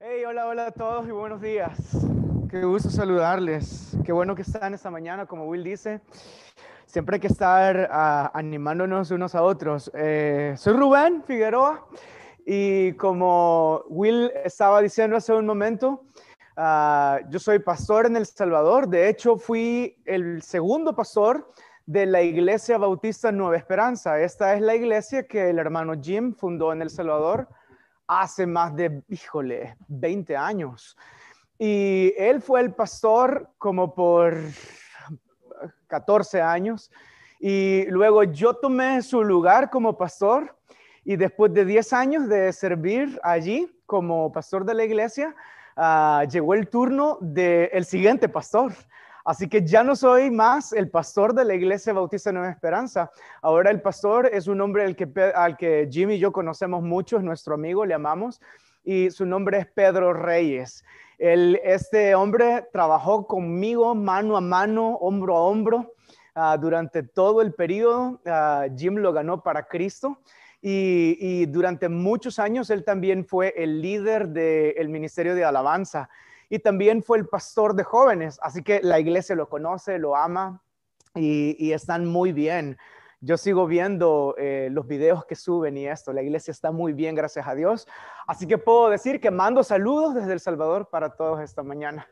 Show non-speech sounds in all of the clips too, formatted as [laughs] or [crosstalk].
Hey, hola, hola a todos y buenos días. Qué gusto saludarles. Qué bueno que están esta mañana, como Will dice. Siempre hay que estar ah, animándonos unos a otros. Eh, soy Rubén Figueroa y como Will estaba diciendo hace un momento, ah, yo soy pastor en El Salvador. De hecho, fui el segundo pastor de la Iglesia Bautista Nueva Esperanza. Esta es la iglesia que el hermano Jim fundó en El Salvador hace más de, híjole, 20 años. Y él fue el pastor como por 14 años. Y luego yo tomé su lugar como pastor. Y después de 10 años de servir allí como pastor de la iglesia, ah, llegó el turno del siguiente pastor. Así que ya no soy más el pastor de la Iglesia Bautista Nueva Esperanza. Ahora el pastor es un hombre al que, al Jimmy y yo conocemos mucho, es nuestro amigo, le amamos, y su nombre es Pedro Reyes. este hombre trabajó conmigo mano a mano, hombro a hombro, ah, durante todo el periodo. Ah, Jim lo ganó para Cristo. Y, durante muchos años él también fue el líder del ministerio de alabanza y también fue el pastor de jóvenes, así que la iglesia lo conoce, lo ama y, están muy bien. Yo sigo viendo eh, los videos que suben y esto, la iglesia está muy bien, gracias a Dios. Así que puedo decir que mando saludos desde El Salvador para todos esta mañana.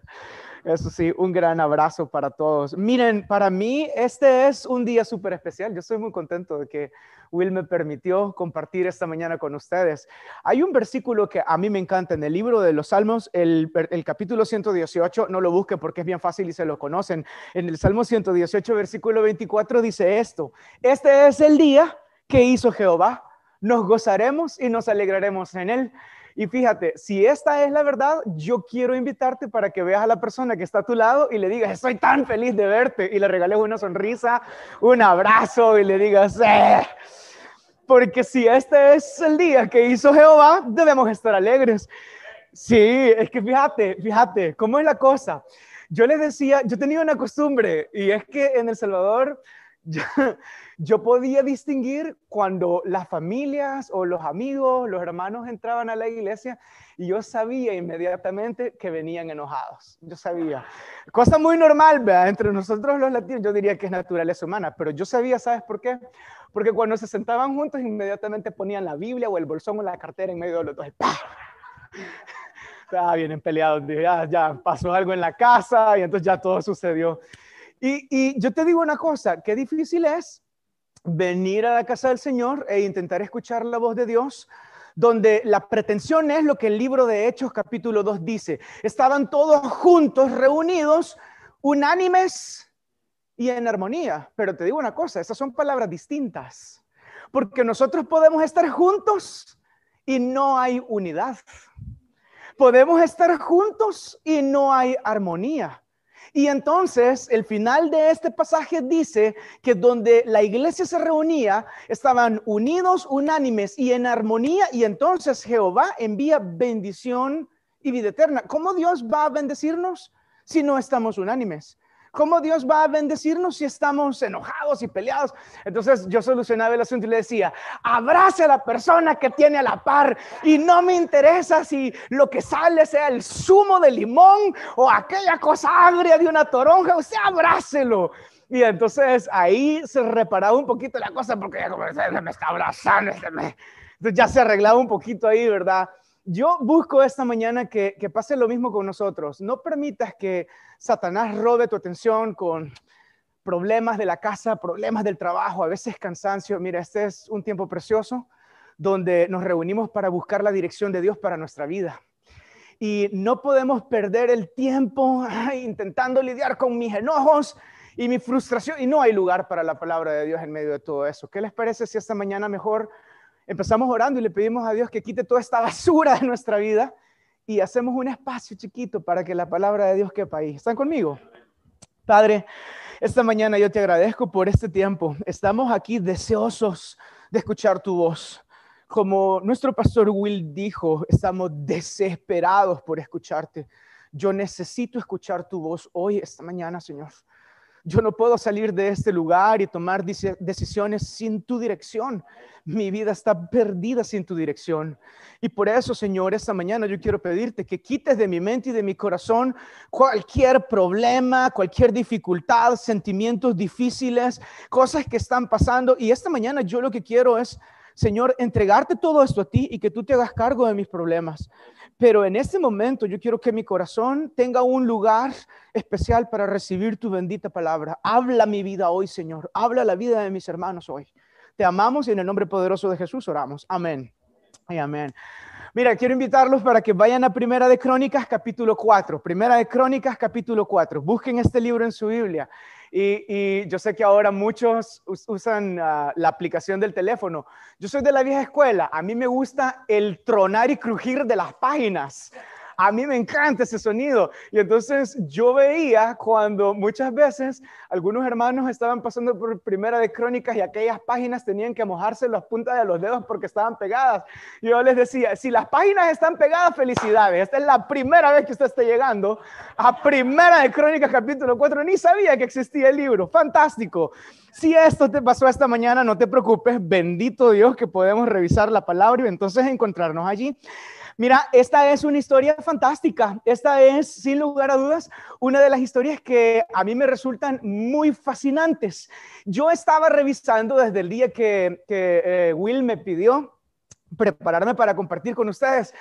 Eso sí, un gran abrazo para todos. Miren, para mí este es un día súper especial. Yo estoy muy contento de que Will me permitió compartir esta mañana con ustedes. Hay un versículo que a mí me encanta en el libro de los Salmos, el, capítulo 118, no lo busquen porque es bien fácil y se lo conocen. En el Salmo 118, versículo 24 dice esto, este es el día que hizo Jehová, nos gozaremos y nos alegraremos en él. Y fíjate, si esta es la verdad, yo quiero invitarte para que veas a la persona que está a tu lado y le digas, estoy tan feliz de verte, y le regales una sonrisa, un abrazo y le digas, eh. porque si este es el día que hizo Jehová, debemos estar alegres. Sí, es que fíjate, fíjate, ¿cómo es la cosa? Yo les decía, yo tenía una costumbre y es que en El Salvador [laughs] podía distinguir cuando las familias o los amigos, los hermanos entraban a la iglesia y yo sabía inmediatamente que venían enojados. Yo sabía. Cosa muy normal, ¿verdad? Entre nosotros los latinos, yo diría que es naturaleza humana, pero yo sabía, ¿sabes por qué? Porque cuando se sentaban juntos, inmediatamente ponían la Biblia o el bolsón o la cartera en medio de los dos. [laughs] Ah, vienen peleados, ya, ya pasó algo en la casa y entonces ya todo sucedió. Y, yo te digo una cosa, qué difícil es venir a la casa del Señor e intentar escuchar la voz de Dios, donde la pretensión es lo que el libro de Hechos capítulo 2 dice. Estaban todos juntos, reunidos, unánimes y en armonía. Pero te digo una cosa, esas son palabras distintas, porque nosotros podemos estar juntos y no hay unidad. Podemos estar juntos y no hay armonía. Y entonces el final de este pasaje dice que donde la iglesia se reunía, estaban unidos, unánimes y en armonía, y entonces Jehová envía bendición y vida eterna. ¿Cómo Dios va a bendecirnos si no estamos unánimes? ¿Cómo Dios va a bendecirnos si estamos enojados y peleados? Entonces yo solucionaba el asunto y le decía, abrace a la persona que tiene a la par y no me interesa si lo que sale sea el zumo de limón o aquella cosa agria de una toronja, usted abrácelo. Y entonces ahí se reparaba un poquito la cosa porque ya como se me está abrazando, entonces ya se arreglaba un poquito ahí, ¿verdad? Yo busco esta mañana que, pase lo mismo con nosotros. No permitas que Satanás robe tu atención con problemas de la casa, problemas del trabajo, a veces cansancio. Mira, este es un tiempo precioso donde nos reunimos para buscar la dirección de Dios para nuestra vida. Y no podemos perder el tiempo intentando lidiar con mis enojos y mi frustración. Y no hay lugar para la palabra de Dios en medio de todo eso. ¿Qué les parece si esta mañana mejor empezamos orando y le pedimos a Dios que quite toda esta basura de nuestra vida y hacemos un espacio chiquito para que la palabra de Dios quepa ahí. ¿Están conmigo? Padre, esta mañana yo te agradezco por este tiempo. Estamos aquí deseosos de escuchar tu voz. Como nuestro pastor Will dijo, estamos desesperados por escucharte. Yo necesito escuchar tu voz hoy, esta mañana, Señor. Yo no puedo salir de este lugar y tomar decisiones sin tu dirección. Mi vida está perdida sin tu dirección. Y por eso, Señor, esta mañana yo quiero pedirte que quites de mi mente y de mi corazón cualquier problema, cualquier dificultad, sentimientos difíciles, cosas que están pasando. Y esta mañana yo lo que quiero es, Señor, entregarte todo esto a ti y que tú te hagas cargo de mis problemas. Pero en este momento yo quiero que mi corazón tenga un lugar especial para recibir tu bendita palabra. Habla mi vida hoy, Señor. Habla la vida de mis hermanos hoy. Te amamos y en el nombre poderoso de Jesús oramos. Amén. Y amén. Mira, quiero invitarlos para que vayan a Primera de Crónicas, capítulo 4. Primera de Crónicas, capítulo 4. Busquen este libro en su Biblia. Y, yo sé que ahora muchos usan ah, la aplicación del teléfono. Yo soy de la vieja escuela. A mí me gusta el tronar y crujir de las páginas. A mí me encanta ese sonido. Y entonces yo veía cuando muchas veces algunos hermanos estaban pasando por primera de crónicas y aquellas páginas tenían que mojarse las puntas de los dedos porque estaban pegadas. Yo les decía, si las páginas están pegadas, felicidades. Esta es la primera vez que usted está llegando a primera de crónicas capítulo 4. Ni sabía que existía el libro. Fantástico. Si esto te pasó esta mañana, no te preocupes. Bendito Dios que podemos revisar la palabra y entonces encontrarnos allí. Mira, esta es una historia fantástica. Esta es, sin lugar a dudas, una de las historias que a mí me resultan muy fascinantes. Yo estaba revisando desde el día que, eh, Will me pidió prepararme para compartir con ustedes.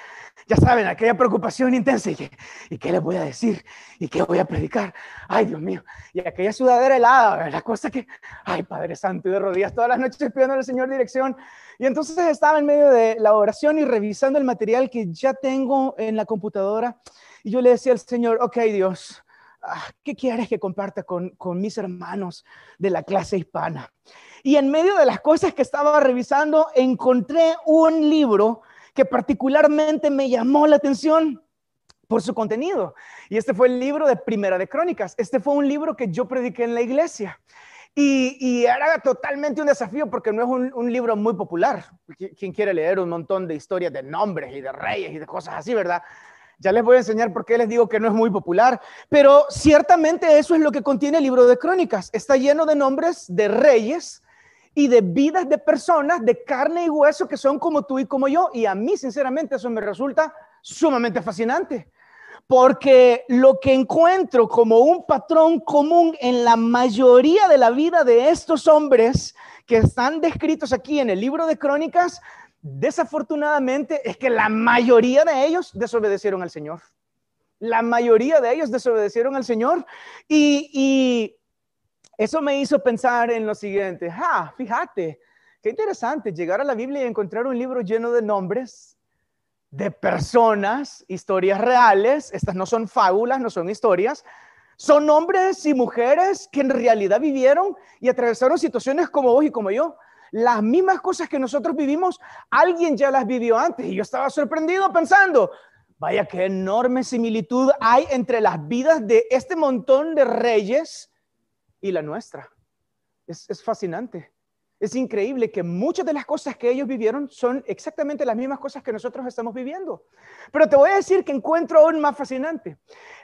Ya saben, aquella preocupación intensa. ¿Y ¿Y qué les voy a decir? ¿Y qué voy a predicar? Ay, Dios mío. Y aquella sudadera helada, la cosa que, ay, Padre Santo, y de rodillas todas las noches pidiendo al Señor dirección. Y entonces estaba en medio de la oración y revisando el material que ya tengo en la computadora. Y yo le decía al Señor, ok, Dios, ¿qué quieres que comparta con, mis hermanos de la clase hispana? Y en medio de las cosas que estaba revisando, encontré un libro que particularmente me llamó la atención por su contenido. Y este fue el libro de Primera de Crónicas. Este fue un libro que yo prediqué en la iglesia. Y, era totalmente un desafío porque no es un, un, libro muy popular. ¿Quién quiere leer un montón de historias de nombres y de reyes y de cosas así, verdad? Ya les voy a enseñar por qué les digo que no es muy popular, pero ciertamente eso es lo que contiene el libro de Crónicas. Está lleno de nombres de reyes y de vidas de personas de carne y hueso que son como tú y como yo. Y a mí, sinceramente, eso me resulta sumamente fascinante. Porque lo que encuentro como un patrón común en la mayoría de la vida de estos hombres que están descritos aquí en el libro de Crónicas, desafortunadamente es que la mayoría de ellos desobedecieron al Señor. La mayoría de ellos desobedecieron al Señor y, eso me hizo pensar en lo siguiente, ah, fíjate, qué interesante llegar a la Biblia y encontrar un libro lleno de nombres de personas, historias reales, estas no son fábulas, no son historias, son hombres y mujeres que en realidad vivieron y atravesaron situaciones como vos y como yo. Las mismas cosas que nosotros vivimos, alguien ya las vivió antes y yo estaba sorprendido pensando, vaya qué enorme similitud hay entre las vidas de este montón de reyes y la nuestra. Es, fascinante. Es increíble que muchas de las cosas que ellos vivieron son exactamente las mismas cosas que nosotros estamos viviendo. Pero te voy a decir que encuentro aún más fascinante.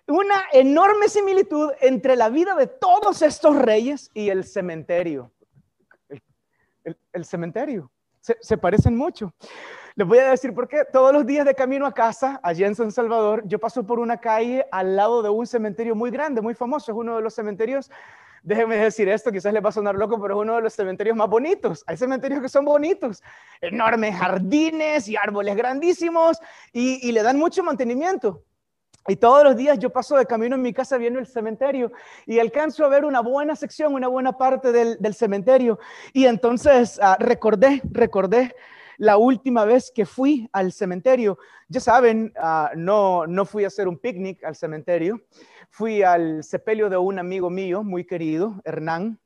Una enorme similitud entre la vida de todos estos reyes y el cementerio. El, cementerio. Se, parecen mucho. Les voy a decir por qué. Todos los días de camino a casa, allá en San Salvador, yo paso por una calle al lado de un cementerio muy grande, muy famoso. Es uno de los cementerios déjeme decir esto, quizás le va a sonar loco, pero es uno de los cementerios más bonitos. Hay cementerios que son bonitos, enormes jardines y árboles grandísimos y, le dan mucho mantenimiento. Y todos los días yo paso de camino en mi casa viendo el cementerio y alcanzo a ver una buena sección, una buena parte del, cementerio. Y entonces ah, recordé, recordé la última vez que fui al cementerio. Ya saben, ah, no, no fui a hacer un picnic al cementerio fui al sepelio de un amigo mío muy querido, Hernán,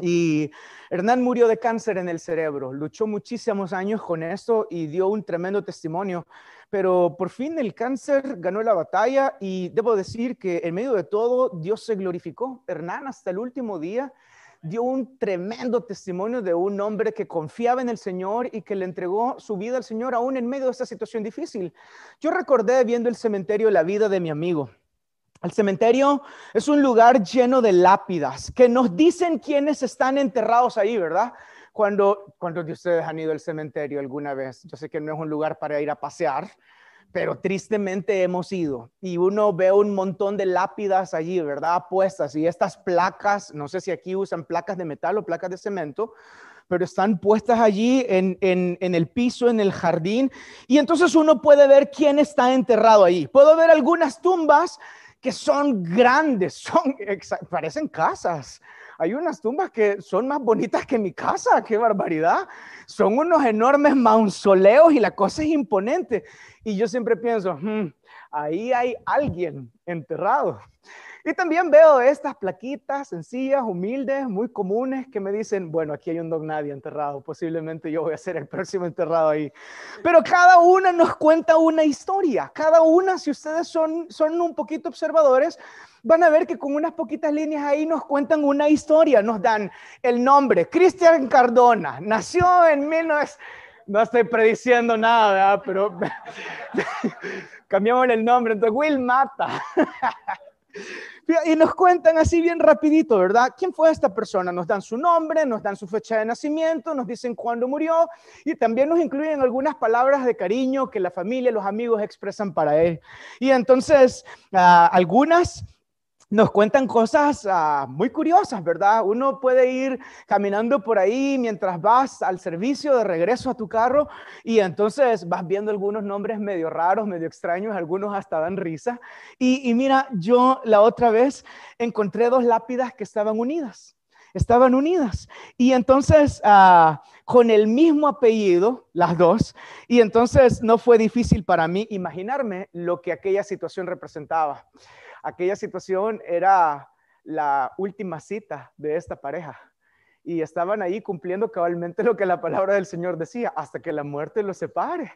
y Hernán murió de cáncer en el cerebro, luchó muchísimos años con esto y dio un tremendo testimonio, pero por fin el cáncer ganó la batalla y debo decir que en medio de todo Dios se glorificó. Hernán hasta el último día dio un tremendo testimonio de un hombre que confiaba en el Señor y que le entregó su vida al Señor aún en medio de esta situación difícil. Yo recordé viendo el cementerio la vida de mi amigo El cementerio es un lugar lleno de lápidas que nos dicen quiénes están enterrados ahí, ¿verdad? Cuando, ¿Cuántos de ustedes han ido al cementerio alguna vez? Yo sé que no es un lugar para ir a pasear, pero tristemente hemos ido y uno ve un montón de lápidas allí, ¿verdad? Puestas y estas placas, no sé si aquí usan placas de metal o placas de cemento, pero están puestas allí en, en, el piso, en el jardín, y entonces uno puede ver quién está enterrado ahí. Puedo ver algunas tumbas que son grandes, [laughs] son, parecen casas. Hay unas tumbas que son más bonitas que mi casa, qué barbaridad. Son unos enormes mausoleos y la cosa es imponente. Y yo siempre pienso, hmm, ahí hay alguien enterrado. Y también veo estas plaquitas sencillas, humildes, muy comunes, que me dicen, bueno, aquí hay un don nadie enterrado, posiblemente yo voy a ser el próximo enterrado ahí. Pero cada una nos cuenta una historia, cada una, si ustedes son, son un poquito observadores, van a ver que con unas poquitas líneas ahí nos cuentan una historia, nos dan el nombre, Cristian Cardona, nació en 19... No estoy prediciendo nada, ¿verdad? pero [laughs] cambiamos el nombre, entonces Will Mata. [laughs] Y nos cuentan así bien rapidito, ¿verdad? ¿Quién fue esta persona? Nos dan su nombre, nos dan su fecha de nacimiento, nos dicen cuándo murió y también nos incluyen algunas palabras de cariño que la familia, los amigos expresan para él. Y entonces, ah, algunas nos cuentan cosas ah, muy curiosas, ¿verdad? Uno puede ir caminando por ahí mientras vas al servicio de regreso a tu carro y entonces vas viendo algunos nombres medio raros, medio extraños, algunos hasta dan risa. Y, mira, yo la otra vez encontré dos lápidas que estaban unidas estaban unidas. Y entonces, ah, con el mismo apellido, las dos, y entonces no fue difícil para mí imaginarme lo que aquella situación representaba aquella situación era la última cita de esta pareja y estaban ahí cumpliendo cabalmente lo que la palabra del Señor decía, hasta que la muerte los separe.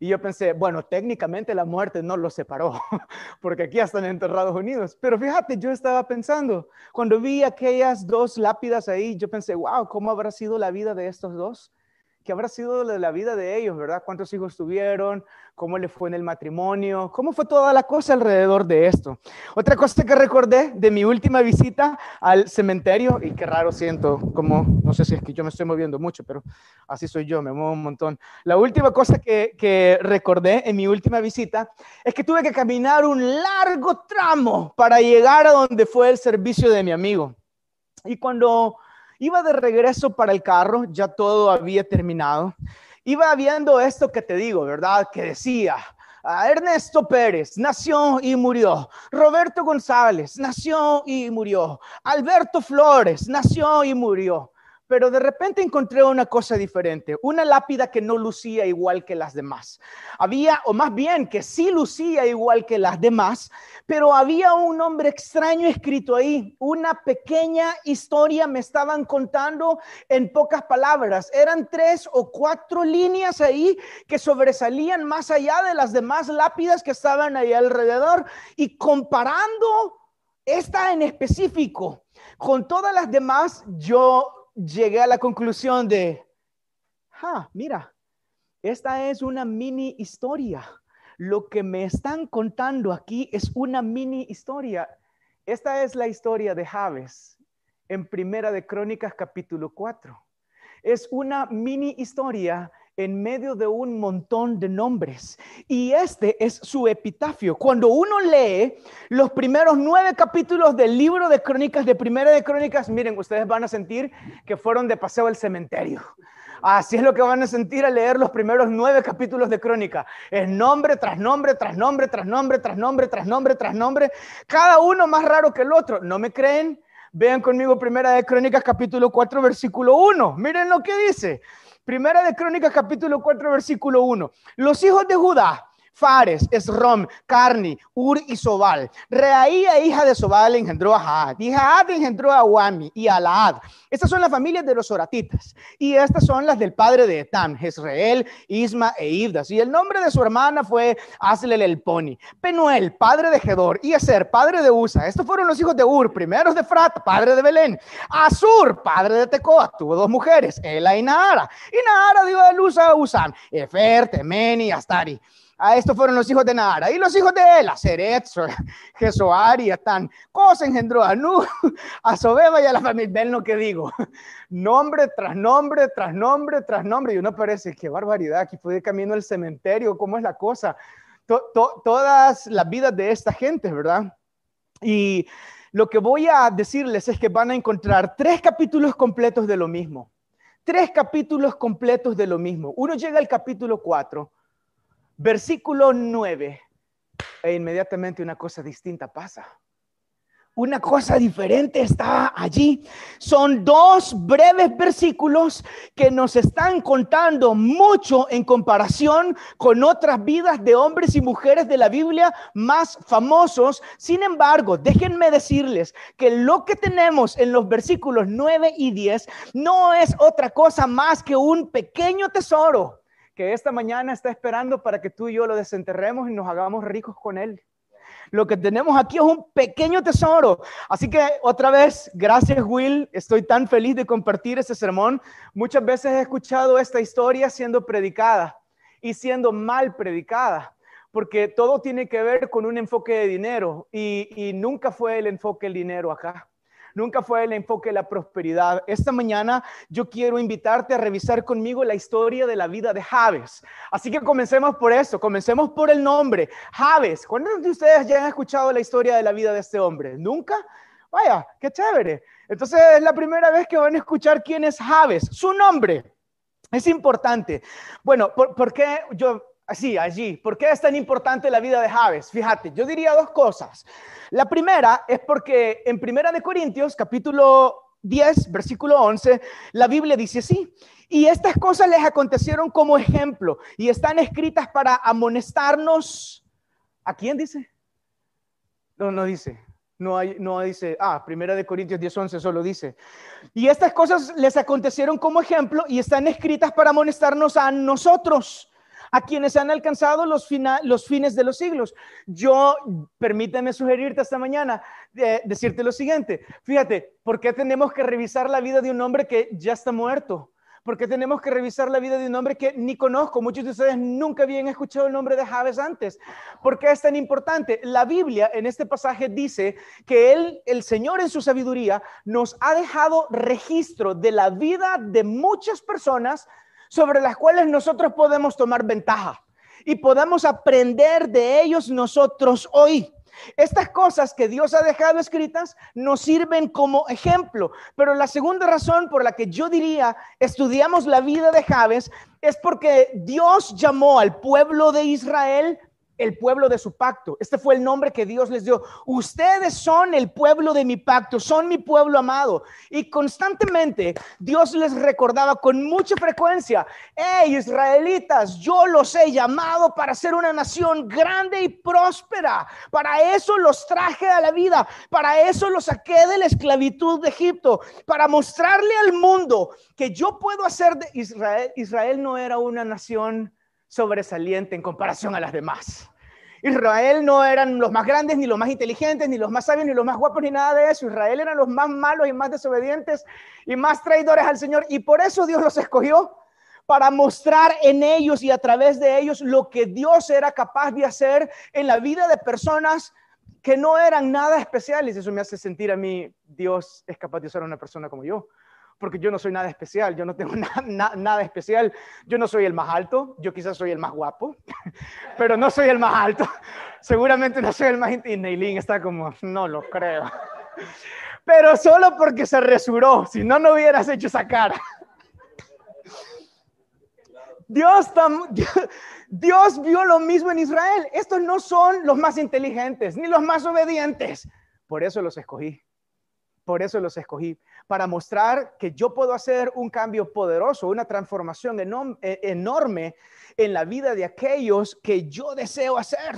Y yo pensé, bueno, técnicamente la muerte no los separó, [laughs] porque aquí están enterrados unidos. Pero fíjate, yo estaba pensando, cuando vi aquellas dos lápidas ahí, yo pensé, wow, ¿cómo habrá sido la vida de estos dos? ¿Qué habrá sido la vida de ellos, verdad? ¿Cuántos hijos tuvieron? ¿Cómo le fue en el matrimonio? ¿Cómo fue toda la cosa alrededor de esto? Otra cosa que recordé de mi última visita al cementerio, y qué raro siento, como, no sé si es que yo me estoy moviendo mucho, pero así soy yo, me muevo un montón. La última cosa que, que recordé en mi última visita es que tuve que caminar un largo tramo para llegar a donde fue el servicio de mi amigo. Y cuando Iba de regreso para el carro, ya todo había terminado. Iba viendo esto que te digo, ¿verdad? Que decía, ah, Ernesto Pérez nació y murió. Roberto González nació y murió. Alberto Flores nació y murió pero de repente encontré una cosa diferente, una lápida que no lucía igual que las demás. Había, o más bien que sí lucía igual que las demás, pero había un nombre extraño escrito ahí, una pequeña historia me estaban contando en pocas palabras. Eran tres o cuatro líneas ahí que sobresalían más allá de las demás lápidas que estaban ahí alrededor y comparando esta en específico con todas las demás, yo llegué a la conclusión de, ah, mira, esta es una mini historia. Lo que me están contando aquí es una mini historia. Esta es la historia de Javes en Primera de Crónicas capítulo 4. Es una mini historia en medio de un montón de nombres. Y este es su epitafio. Cuando uno lee los primeros nueve capítulos del libro de crónicas, de primera de crónicas, miren, ustedes van a sentir que fueron de paseo al cementerio. Así es lo que van a sentir al leer los primeros nueve capítulos de crónica. Es nombre tras nombre, tras nombre, tras nombre, tras nombre, tras nombre, tras nombre. Cada uno más raro que el otro. ¿No me creen? Vean conmigo Primera de Crónicas capítulo 4 versículo 1. Miren lo que dice. Primera de Crónicas capítulo 4 versículo 1. Los hijos de Judá Fares, Esrom, Carni, Ur y Sobal. Reaía, hija de Sobal, engendró a Jaad. Y Jaad engendró a Wami y a Laad. Estas son las familias de los oratitas. Y estas son las del padre de Etam, Jezreel, Isma e Ibdas. Y el nombre de su hermana fue Aslel el Poni. Penuel, padre de Gedor. Y Eser, padre de Usa. Estos fueron los hijos de Ur, primeros de Frat, padre de Belén. Asur, padre de Tecoa. Tuvo dos mujeres, Ela y Nahara. Y Nahara dio a luz a Usam, Efer, Temeni y Astari. Ah, estos fueron los hijos de Nara. Y los hijos de él, a Seret, [laughs] Jesoar y Atán. Cosa engendró a Nu, [laughs] a Sobeba y a la familia. Ven lo que digo. [laughs] Nombre tras nombre, tras nombre, tras nombre. Y uno parece, qué barbaridad, aquí fue de camino al cementerio, ¿cómo es la cosa? todas las vidas de esta gente, ¿verdad? Y lo que voy a decirles es que van a encontrar tres capítulos completos de lo mismo. Tres capítulos completos de lo mismo. Uno llega al capítulo 4 Versículo 9. E inmediatamente una cosa distinta pasa. Una cosa diferente está allí. Son dos breves versículos que nos están contando mucho en comparación con otras vidas de hombres y mujeres de la Biblia más famosos. Sin embargo, déjenme decirles que lo que tenemos en los versículos 9 y 10 no es otra cosa más que un pequeño tesoro que esta mañana está esperando para que tú y yo lo desenterremos y nos hagamos ricos con él. Lo que tenemos aquí es un pequeño tesoro. Así que otra vez, gracias Will, estoy tan feliz de compartir este sermón. Muchas veces he escuchado esta historia siendo predicada y siendo mal predicada, porque todo tiene que ver con un enfoque de dinero y, y nunca fue el enfoque del dinero acá nunca fue el enfoque de la prosperidad. Esta mañana yo quiero invitarte a revisar conmigo la historia de la vida de Javes. Así que comencemos por eso, comencemos por el nombre. Javes, ¿cuántos de ustedes ya han escuchado la historia de la vida de este hombre? ¿Nunca? Vaya, qué chévere. Entonces es la primera vez que van a escuchar quién es Javes, su nombre. Es importante. Bueno, ¿por, qué yo así, allí. ¿Por qué es tan importante la vida de Javes? Fíjate, yo diría dos cosas. La primera es porque en Primera de Corintios, capítulo 10, versículo 11, la Biblia dice así, y estas cosas les acontecieron como ejemplo y están escritas para amonestarnos. ¿A quién dice? No, no dice. No, hay, no dice, ah, Primera de Corintios 10, 11 solo dice. Y estas cosas les acontecieron como ejemplo y están escritas para amonestarnos a nosotros a quienes han alcanzado los, los fines de los siglos. Yo, permíteme sugerirte esta mañana, eh, decirte lo siguiente. Fíjate, ¿por qué tenemos que revisar la vida de un hombre que ya está muerto? ¿Por qué tenemos que revisar la vida de un hombre que ni conozco? Muchos de ustedes nunca habían escuchado el nombre de Javes antes. ¿Por qué es tan importante? La Biblia en este pasaje dice que él, el Señor en su sabiduría, nos ha dejado registro de la vida de muchas personas sobre las cuales nosotros podemos tomar ventaja y podemos aprender de ellos nosotros hoy. Estas cosas que Dios ha dejado escritas nos sirven como ejemplo, pero la segunda razón por la que yo diría estudiamos la vida de Javes es porque Dios llamó al pueblo de Israel el pueblo de su pacto. Este fue el nombre que Dios les dio. Ustedes son el pueblo de mi pacto, son mi pueblo amado. Y constantemente Dios les recordaba con mucha frecuencia, hey israelitas, yo los he llamado para ser una nación grande y próspera. Para eso los traje a la vida, para eso los saqué de la esclavitud de Egipto, para mostrarle al mundo que yo puedo hacer de Israel. Israel no era una nación sobresaliente en comparación a las demás. Israel no eran los más grandes, ni los más inteligentes, ni los más sabios, ni los más guapos, ni nada de eso. Israel eran los más malos y más desobedientes y más traidores al Señor. Y por eso Dios los escogió para mostrar en ellos y a través de ellos lo que Dios era capaz de hacer en la vida de personas que no eran nada especiales. Eso me hace sentir a mí, Dios es capaz de usar a una persona como yo porque yo no soy nada especial, yo no tengo [laughs] nada especial, yo no soy el más alto, yo quizás soy el más guapo, [laughs] pero no soy el más alto, [laughs] seguramente no soy el más... Y Neilín está como, no lo creo. Pero solo porque se resuró, si no, no hubieras hecho esa cara. Dios, Dios vio lo mismo en Israel. Estos no son los más inteligentes ni los más obedientes. Por eso los escogí. Por eso los escogí para mostrar que yo puedo hacer un cambio poderoso, una transformación e, enorme en la vida de aquellos que yo deseo hacer.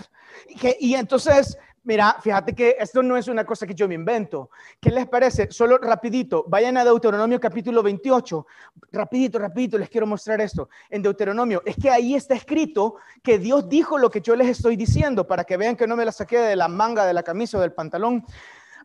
Y, entonces, mira, fíjate que esto no es una cosa que yo me invento. ¿Qué les parece? Solo rapidito, vayan a Deuteronomio capítulo 28. Rapidito, rapidito, les quiero mostrar esto. En Deuteronomio, es que ahí está escrito que Dios dijo lo que yo les estoy diciendo, para que vean que no me la saqué de la manga de la camisa o del pantalón.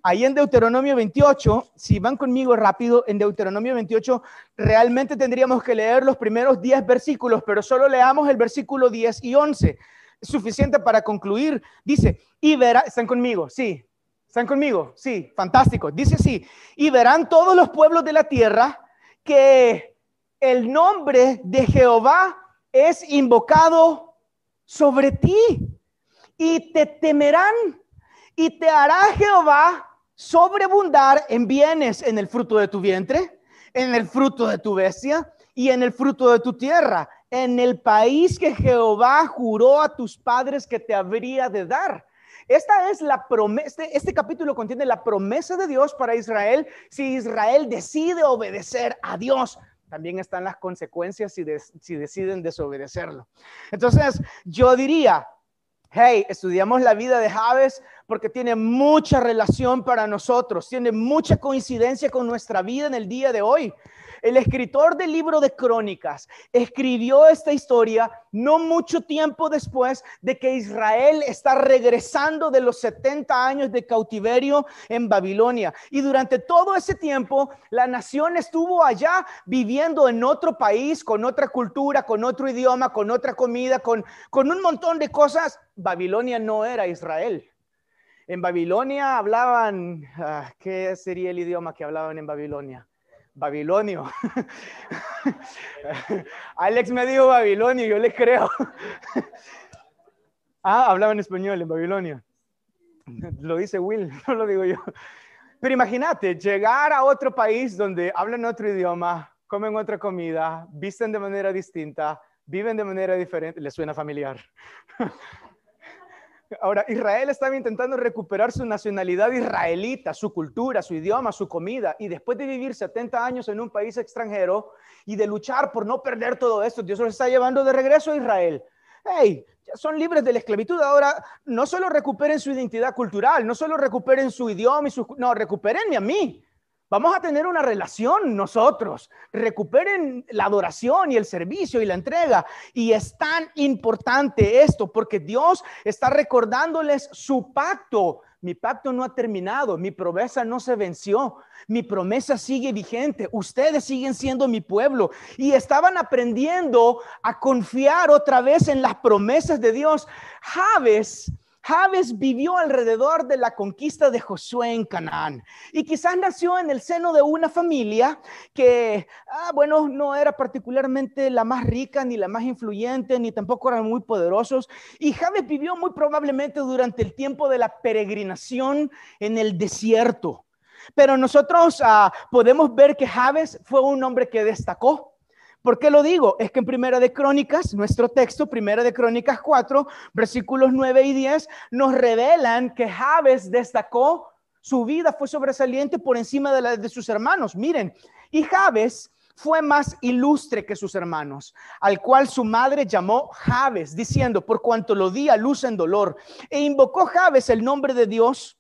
Ahí en Deuteronomio 28, si van conmigo rápido, en Deuteronomio 28 realmente tendríamos que leer los primeros 10 versículos, pero solo leamos el versículo 10 y 11. suficiente para concluir. Dice, y verá, ¿están conmigo? Sí. ¿Están conmigo? Sí, fantástico. Dice así, y verán todos los pueblos de la tierra que el nombre de Jehová es invocado sobre ti y te temerán y te hará Jehová sobreabundar en bienes en el fruto de tu vientre, en el fruto de tu bestia y en el fruto de tu tierra, en el país que Jehová juró a tus padres que te habría de dar. Esta es la promesa, este, este, capítulo contiene la promesa de Dios para Israel si Israel decide obedecer a Dios. También están las consecuencias si, si deciden desobedecerlo. Entonces, yo diría, hey, estudiamos la vida de Javes porque tiene mucha relación para nosotros, tiene mucha coincidencia con nuestra vida en el día de hoy. El escritor del libro de Crónicas escribió esta historia no mucho tiempo después de que Israel está regresando de los 70 años de cautiverio en Babilonia. Y durante todo ese tiempo, la nación estuvo allá viviendo en otro país, con otra cultura, con otro idioma, con otra comida, con, con un montón de cosas. Babilonia no era Israel. En Babilonia hablaban, ah, ¿qué sería el idioma que hablaban en Babilonia? Babilonio. [laughs] Alex me dijo Babilonio, yo le creo. [laughs] ah, hablaba en español en Babilonia. Lo dice Will, [laughs] no lo digo yo. Pero imagínate, llegar a otro país donde hablan otro idioma, comen otra comida, visten de manera distinta, viven de manera diferente, les suena familiar. Ahora, Israel estaba intentando recuperar su nacionalidad israelita, su cultura, su idioma, su comida, y después de vivir 70 años en un país extranjero y de luchar por no perder todo esto, Dios los está llevando de regreso a Israel. Hey, son libres de la esclavitud. Ahora, no solo recuperen su identidad cultural, no solo recuperen su idioma y su... No, recupérenme a mí. Vamos a tener una relación nosotros. Recuperen la adoración y el servicio y la entrega. Y es tan importante esto porque Dios está recordándoles su pacto. Mi pacto no ha terminado, mi promesa no se venció, mi promesa sigue vigente, ustedes siguen siendo mi pueblo y estaban aprendiendo a confiar otra vez en las promesas de Dios. Javes Javes vivió alrededor de la conquista de Josué en Canaán y quizás nació en el seno de una familia que, ah, bueno, no era particularmente la más rica ni la más influyente ni tampoco eran muy poderosos. Y Javes vivió muy probablemente durante el tiempo de la peregrinación en el desierto. Pero nosotros ah, podemos ver que Javes fue un hombre que destacó ¿Por qué lo digo? Es que en Primera de Crónicas, nuestro texto, Primera de Crónicas 4, versículos 9 y 10, nos revelan que Javes destacó, su vida fue sobresaliente por encima de la de sus hermanos. Miren, y Javes fue más ilustre que sus hermanos, al cual su madre llamó Javes, diciendo, por cuanto lo di a luz en dolor, e invocó Javes el nombre de Dios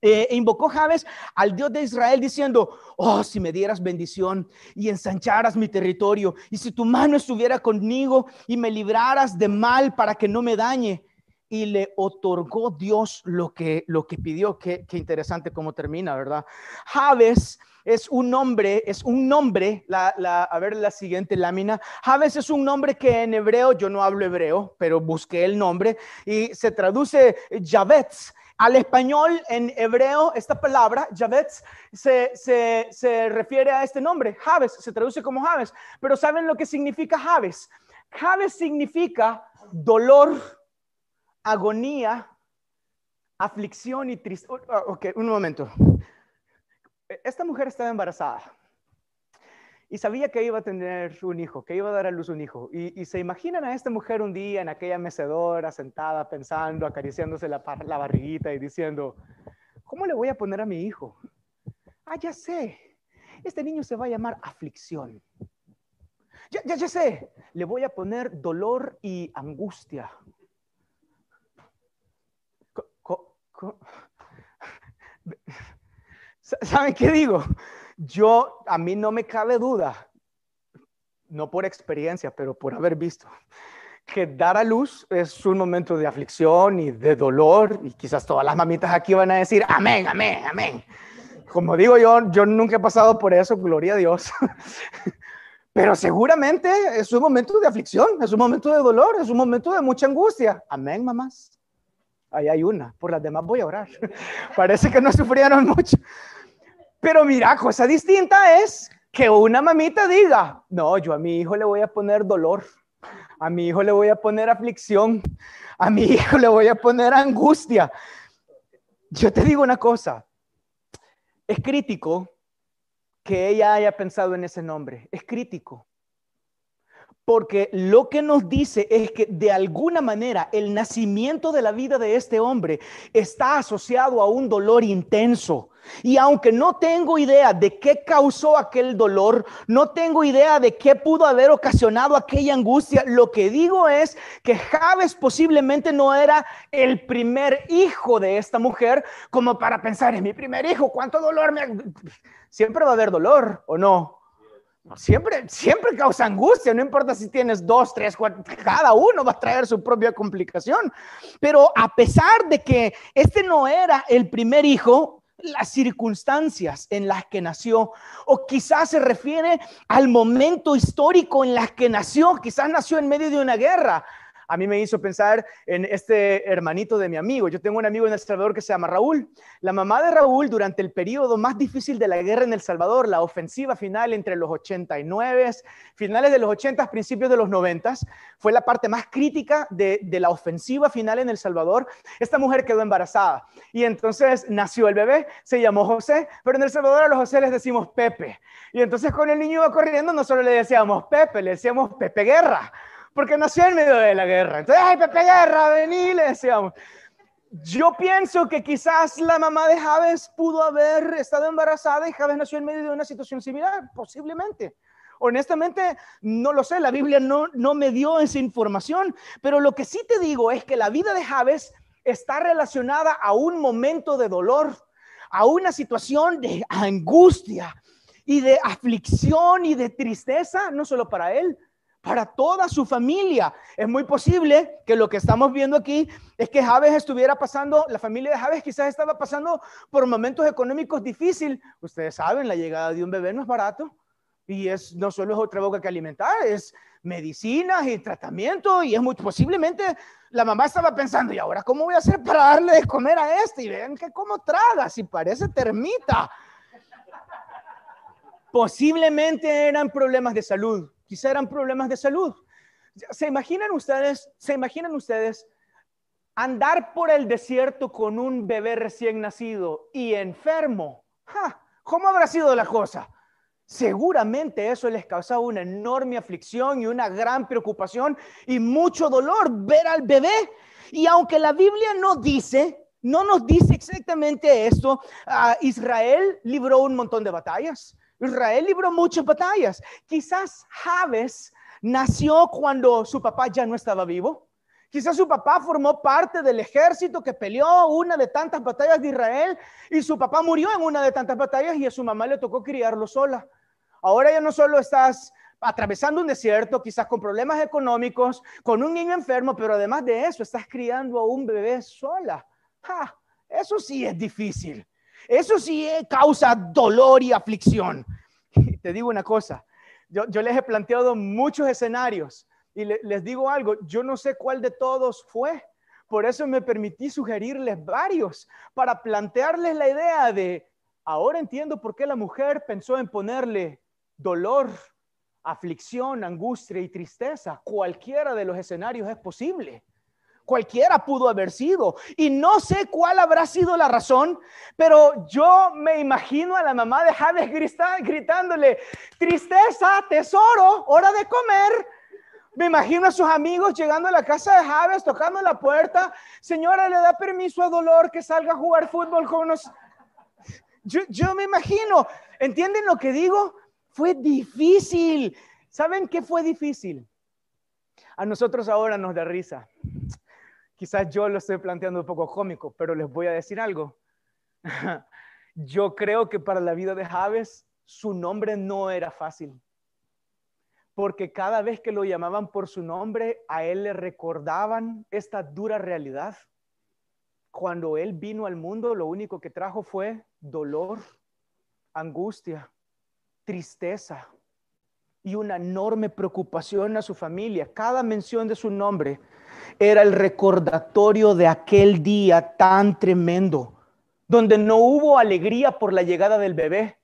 eh, invocó Javes al Dios de Israel diciendo, oh, si me dieras bendición y ensancharas mi territorio, y si tu mano estuviera conmigo y me libraras de mal para que no me dañe. Y le otorgó Dios lo que, lo que pidió. Qué, qué interesante cómo termina, ¿verdad? Javes es un nombre, es un nombre, la, la, a ver la siguiente lámina. Javes es un nombre que en hebreo, yo no hablo hebreo, pero busqué el nombre y se traduce Javetz al español, en hebreo, esta palabra, Javetz, se, se, refiere a este nombre, Javes, se traduce como Javes. Pero ¿saben lo que significa Javes? Javes significa dolor, agonía, aflicción y tristeza. Ok, un momento. Esta mujer estaba embarazada y sabía que iba a tener un hijo, que iba a dar a luz un hijo. Y, se imaginan a esta mujer un día en aquella mecedora, sentada, pensando, acariciándose la, barriguita y diciendo, ¿cómo le voy a poner a mi hijo? Ah, ya sé, este niño se va a llamar aflicción. Ya, ya, ya sé, le voy a poner dolor y angustia. ¿Saben qué digo? Yo, a mí no me cabe duda, no por experiencia, pero por haber visto, que dar a luz es un momento de aflicción y de dolor, y quizás todas las mamitas aquí van a decir, amén, amén, amén. Como digo yo, yo nunca he pasado por eso, gloria a Dios. [laughs] pero seguramente es un momento de aflicción, es un momento de dolor, es un momento de mucha angustia. Amén, mamás. Ahí hay una, por las demás voy a orar. [laughs] Parece que no sufrieron mucho. Pero mira, cosa distinta es que una mamita diga, no, yo a mi hijo le voy a poner dolor, a mi hijo le voy a poner aflicción, a mi [laughs] hijo le voy a poner angustia. Yo te digo una cosa, es crítico que ella haya pensado en ese nombre, es crítico. Porque lo que nos dice es que de alguna manera el nacimiento de la vida de este hombre está asociado a un dolor intenso. Y aunque no tengo idea de qué causó aquel dolor, no tengo idea de qué pudo haber ocasionado aquella angustia, lo que digo es que Javes posiblemente no era el primer hijo de esta mujer como para pensar, en mi primer hijo, ¿cuánto dolor me... Siempre va a haber dolor o no. Siempre, siempre causa angustia, no importa si tienes dos, tres, cuatro, cada uno va a traer su propia complicación. Pero a pesar de que este no era el primer hijo, las circunstancias en las que nació, o quizás se refiere al momento histórico en las que nació, quizás nació en medio de una guerra, a mí me hizo pensar en este hermanito de mi amigo. Yo tengo un amigo en El Salvador que se llama Raúl. La mamá de Raúl durante el periodo más difícil de la guerra en El Salvador, la ofensiva final entre los 89, finales de los 80, principios de los 90, fue la parte más crítica de, la ofensiva final en El Salvador. Esta mujer quedó embarazada y entonces nació el bebé, se llamó José, pero en El Salvador a los José les decimos Pepe. Y entonces con el niño iba corriendo, no solo le decíamos Pepe, le decíamos Pepe Guerra porque nació en medio de la guerra. Entonces, ay, Pepe Guerra, vení, le decíamos. Yo pienso que quizás la mamá de Javes pudo haber estado embarazada y Javes nació en medio de una situación similar, posiblemente. Honestamente, no lo sé, la Biblia no, no me dio esa información, pero lo que sí te digo es que la vida de Javes está relacionada a un momento de dolor, a una situación de angustia y de aflicción y de tristeza, no solo para él, para toda su familia. Es muy posible que lo que estamos viendo aquí es que Javes estuviera pasando, la familia de Javes quizás estaba pasando por momentos económicos difíciles. Ustedes saben, la llegada de un bebé no es barato y es no solo es otra boca que alimentar, es medicinas y tratamiento y es muy posiblemente la mamá estaba pensando, ¿y ahora cómo voy a hacer para darle de comer a este? Y ven que cómo traga, si parece termita. Posiblemente eran problemas de salud quizá eran problemas de salud. ¿Se imaginan ustedes, se imaginan ustedes andar por el desierto con un bebé recién nacido y enfermo? ¿Cómo habrá sido la cosa? Seguramente eso les causaba una enorme aflicción y una gran preocupación y mucho dolor ver al bebé. Y aunque la Biblia no dice, no nos dice exactamente esto, ah, Israel libró un montón de batallas. Israel libró muchas batallas. Quizás Javes nació cuando su papá ya no estaba vivo. Quizás su papá formó parte del ejército que peleó una de tantas batallas de Israel y su papá murió en una de tantas batallas y a su mamá le tocó criarlo sola. Ahora ya no solo estás atravesando un desierto, quizás con problemas económicos, con un niño enfermo, pero además de eso estás criando a un bebé sola. eso sí es difícil. Eso sí eh, causa dolor y aflicción. [laughs] te digo una cosa, yo, les he planteado muchos escenarios y les digo algo, yo no sé cuál de todos fue. Por eso me permití sugerirles varios para plantearles la idea de, ahora entiendo por qué la mujer pensó en ponerle dolor, aflicción, angustia y tristeza. Cualquiera de los escenarios es posible. Cualquiera pudo haber sido. Y no sé cuál habrá sido la razón, pero yo me imagino a la mamá de Javes gritándole, tristeza, tesoro, hora de comer. Me imagino a sus amigos llegando a la casa de Javes, tocando la puerta. Señora, ¿le da permiso a Dolor que salga a jugar fútbol con nosotros? Yo, yo me imagino, ¿entienden lo que digo? Fue difícil. ¿Saben qué fue difícil? A nosotros ahora nos da risa. Quizás yo lo estoy planteando un poco cómico, pero les voy a decir algo. [laughs] yo creo que para la vida de Javes su nombre no era fácil. Porque cada vez que lo llamaban por su nombre, a él le recordaban esta dura realidad. Cuando él vino al mundo, lo único que trajo fue dolor, angustia, tristeza. y una enorme preocupación a su familia. Cada mención de su nombre era el recordatorio de aquel día tan tremendo, donde no hubo alegría por la llegada del bebé,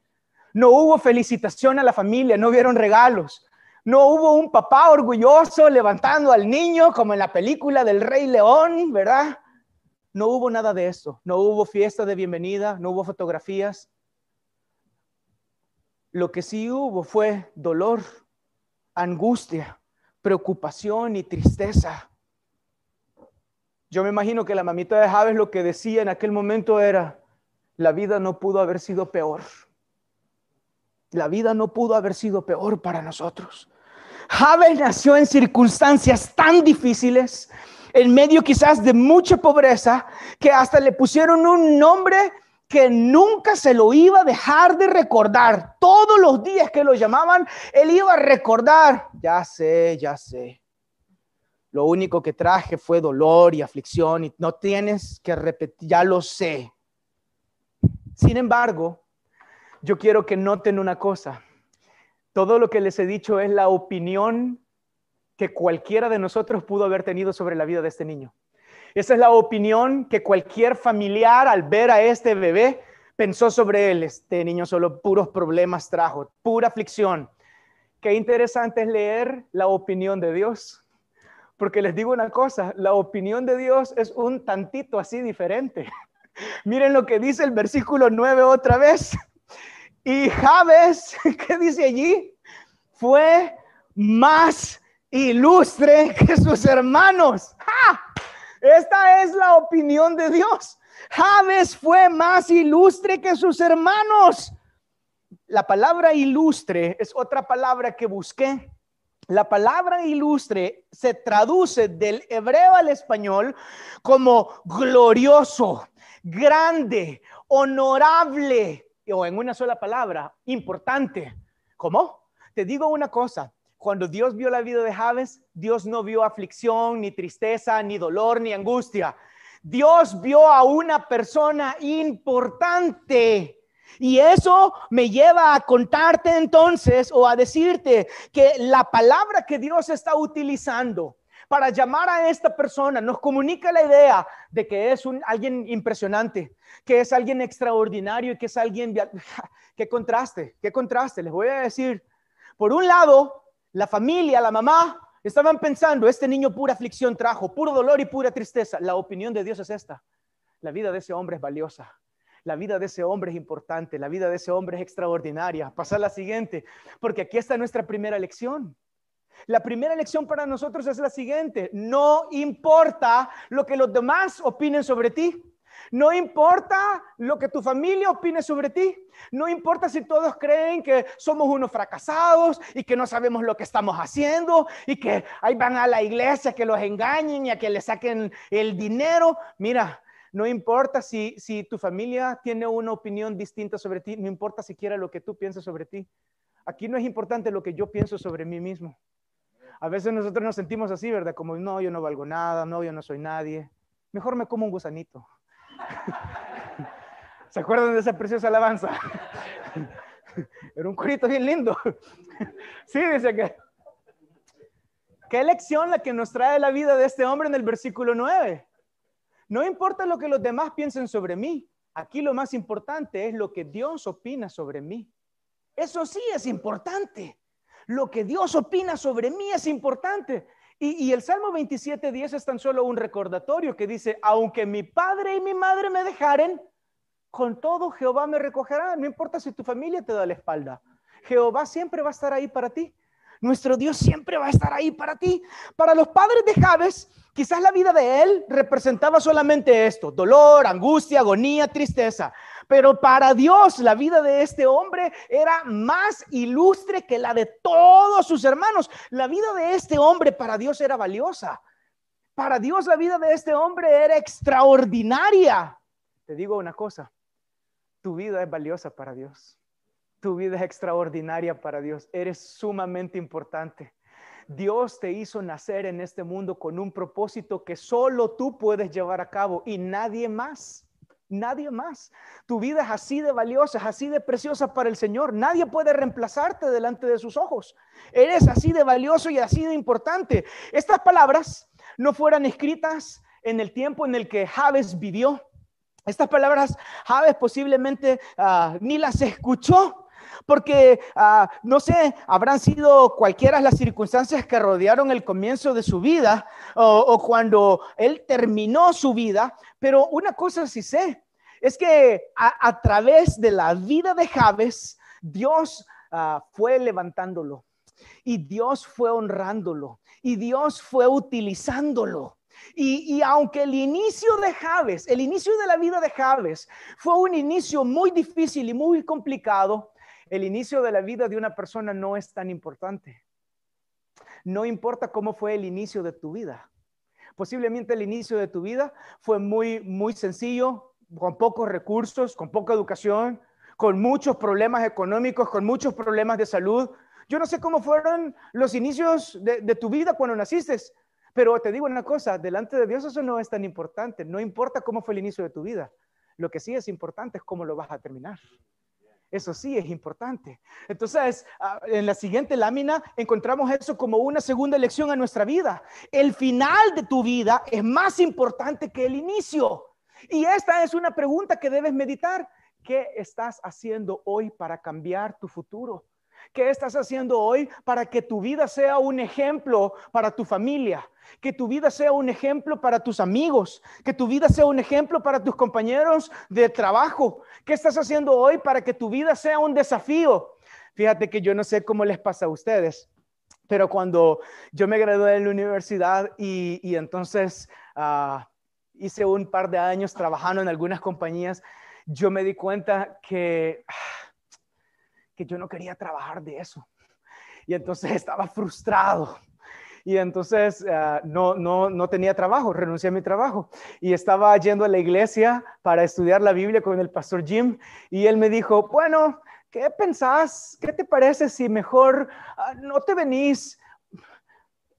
no hubo felicitación a la familia, no vieron regalos, no hubo un papá orgulloso levantando al niño como en la película del Rey León, ¿verdad? No hubo nada de eso, no hubo fiesta de bienvenida, no hubo fotografías. Lo que sí hubo fue dolor, angustia, preocupación y tristeza. Yo me imagino que la mamita de Javes lo que decía en aquel momento era, la vida no pudo haber sido peor. La vida no pudo haber sido peor para nosotros. Javes nació en circunstancias tan difíciles, en medio quizás de mucha pobreza, que hasta le pusieron un nombre que nunca se lo iba a dejar de recordar. Todos los días que lo llamaban, él iba a recordar, ya sé, ya sé. Lo único que traje fue dolor y aflicción y no tienes que repetir, ya lo sé. Sin embargo, yo quiero que noten una cosa. Todo lo que les he dicho es la opinión que cualquiera de nosotros pudo haber tenido sobre la vida de este niño. Esa es la opinión que cualquier familiar al ver a este bebé pensó sobre él. Este niño solo puros problemas trajo, pura aflicción. Qué interesante es leer la opinión de Dios. Porque les digo una cosa, la opinión de Dios es un tantito así diferente. [laughs] Miren lo que dice el versículo 9 otra vez. [laughs] Y Javes, [laughs] ¿qué dice allí? Fue más ilustre que sus hermanos. Esta es la opinión de Dios. Javes fue más ilustre que sus hermanos. La palabra ilustre es otra palabra que busqué la palabra ilustre se traduce del hebreo al español como glorioso, grande, honorable, o en una sola palabra, importante. ¿Cómo? Te digo una cosa, cuando Dios vio la vida de Javes, Dios no vio aflicción, ni tristeza, ni dolor, ni angustia. Dios vio a una persona importante y eso me lleva a contarte entonces o a decirte que la palabra que Dios está utilizando para llamar a esta persona nos comunica la idea de que es alguien impresionante, que es alguien extraordinario y que es alguien... [laughs] ¿Qué contraste? ¿Qué contraste? Les voy a decir, por un lado, la familia, la mamá, estaban pensando, este niño pura aflicción trajo, puro dolor y pura tristeza. La opinión de Dios es esta. La vida de ese hombre es valiosa la vida de ese hombre es importante, la vida de ese hombre es extraordinaria. Pasar la siguiente, porque aquí está nuestra primera lección. La primera lección para nosotros es la siguiente, no importa lo que los demás opinen sobre ti. No importa lo que tu familia opine sobre ti. No importa si todos creen que somos unos fracasados y que no sabemos lo que estamos haciendo y que ahí van a la iglesia que los engañen y a que le saquen el dinero. Mira, no importa si, si tu familia tiene una opinión distinta sobre ti, no importa siquiera lo que tú piensas sobre ti. Aquí no es importante lo que yo pienso sobre mí mismo. A veces nosotros nos sentimos así, ¿verdad? Como, no, yo no valgo nada, no, yo no soy nadie. Mejor me como un gusanito. [laughs] ¿Se acuerdan de esa preciosa alabanza? [laughs] Era un corito bien lindo. [laughs] Sí, dice que... ¿Qué lección la que nos trae la vida de este hombre en el versículo 9? No importa lo que los demás piensen sobre mí, aquí lo más importante es lo que Dios opina sobre mí. Eso sí es importante. Lo que Dios opina sobre mí es importante. Y, el Salmo 27, 10 es tan solo un recordatorio que dice, aunque mi padre y mi madre me dejaren, con todo Jehová me recogerá. No importa si tu familia te da la espalda. Jehová siempre va a estar ahí para ti. Nuestro Dios siempre va a estar ahí para ti. Para los padres de Javes, quizás la vida de él representaba solamente esto, dolor, angustia, agonía, tristeza. Pero para Dios la vida de este hombre era más ilustre que la de todos sus hermanos. La vida de este hombre para Dios era valiosa. Para Dios la vida de este hombre era extraordinaria. Te digo una cosa, tu vida es valiosa para Dios. Tu vida es extraordinaria para Dios. Eres sumamente importante. Dios te hizo nacer en este mundo con un propósito que solo tú puedes llevar a cabo y nadie más. nadie más. Tu vida es así de valiosa, es así de preciosa para el Señor. Nadie puede reemplazarte delante de sus ojos. Eres así de valioso y así de importante. Estas palabras no fueran escritas en el tiempo en el que Javes vivió. Estas palabras Javes posiblemente ah, ni las escuchó porque, ah, no sé, habrán sido cualquiera las circunstancias que rodearon el comienzo de su vida o, cuando él terminó su vida, pero una cosa sí sé, es que a, través de la vida de Javes, Dios ah, fue levantándolo y Dios fue honrándolo y Dios fue utilizándolo. Y, y, aunque el inicio de Javes, el inicio de la vida de Javes fue un inicio muy difícil y muy complicado, el inicio de la vida de una persona no es tan importante. No importa cómo fue el inicio de tu vida. Posiblemente el inicio de tu vida fue muy, muy sencillo, con pocos recursos, con poca educación, con muchos problemas económicos, con muchos problemas de salud. Yo no sé cómo fueron los inicios de, de tu vida cuando naciste, pero te digo una cosa, delante de Dios eso no es tan importante. No importa cómo fue el inicio de tu vida. Lo que sí es importante es cómo lo vas a terminar. Eso sí es importante. Entonces, ah, en la siguiente lámina encontramos eso como una segunda lección a nuestra vida. El final de tu vida es más importante que el inicio. Y esta es una pregunta que debes meditar. ¿Qué estás haciendo hoy para cambiar tu futuro? ¿Qué estás haciendo hoy para que tu vida sea un ejemplo para tu familia? Que tu vida sea un ejemplo para tus amigos, que tu vida sea un ejemplo para tus compañeros de trabajo. ¿Qué estás haciendo hoy para que tu vida sea un desafío? Fíjate que yo no sé cómo les pasa a ustedes, pero cuando yo me gradué de la universidad y, entonces ah, hice un par de años trabajando en algunas compañías, yo me di cuenta que, que yo no quería trabajar de eso. Y entonces [laughs] estaba frustrado y entonces ah, no, no, no tenía trabajo, renuncié a mi trabajo y estaba yendo a la iglesia para estudiar la Biblia con el pastor Jim y él me dijo, bueno, ¿qué pensás? ¿Qué te parece si mejor ah, no te venís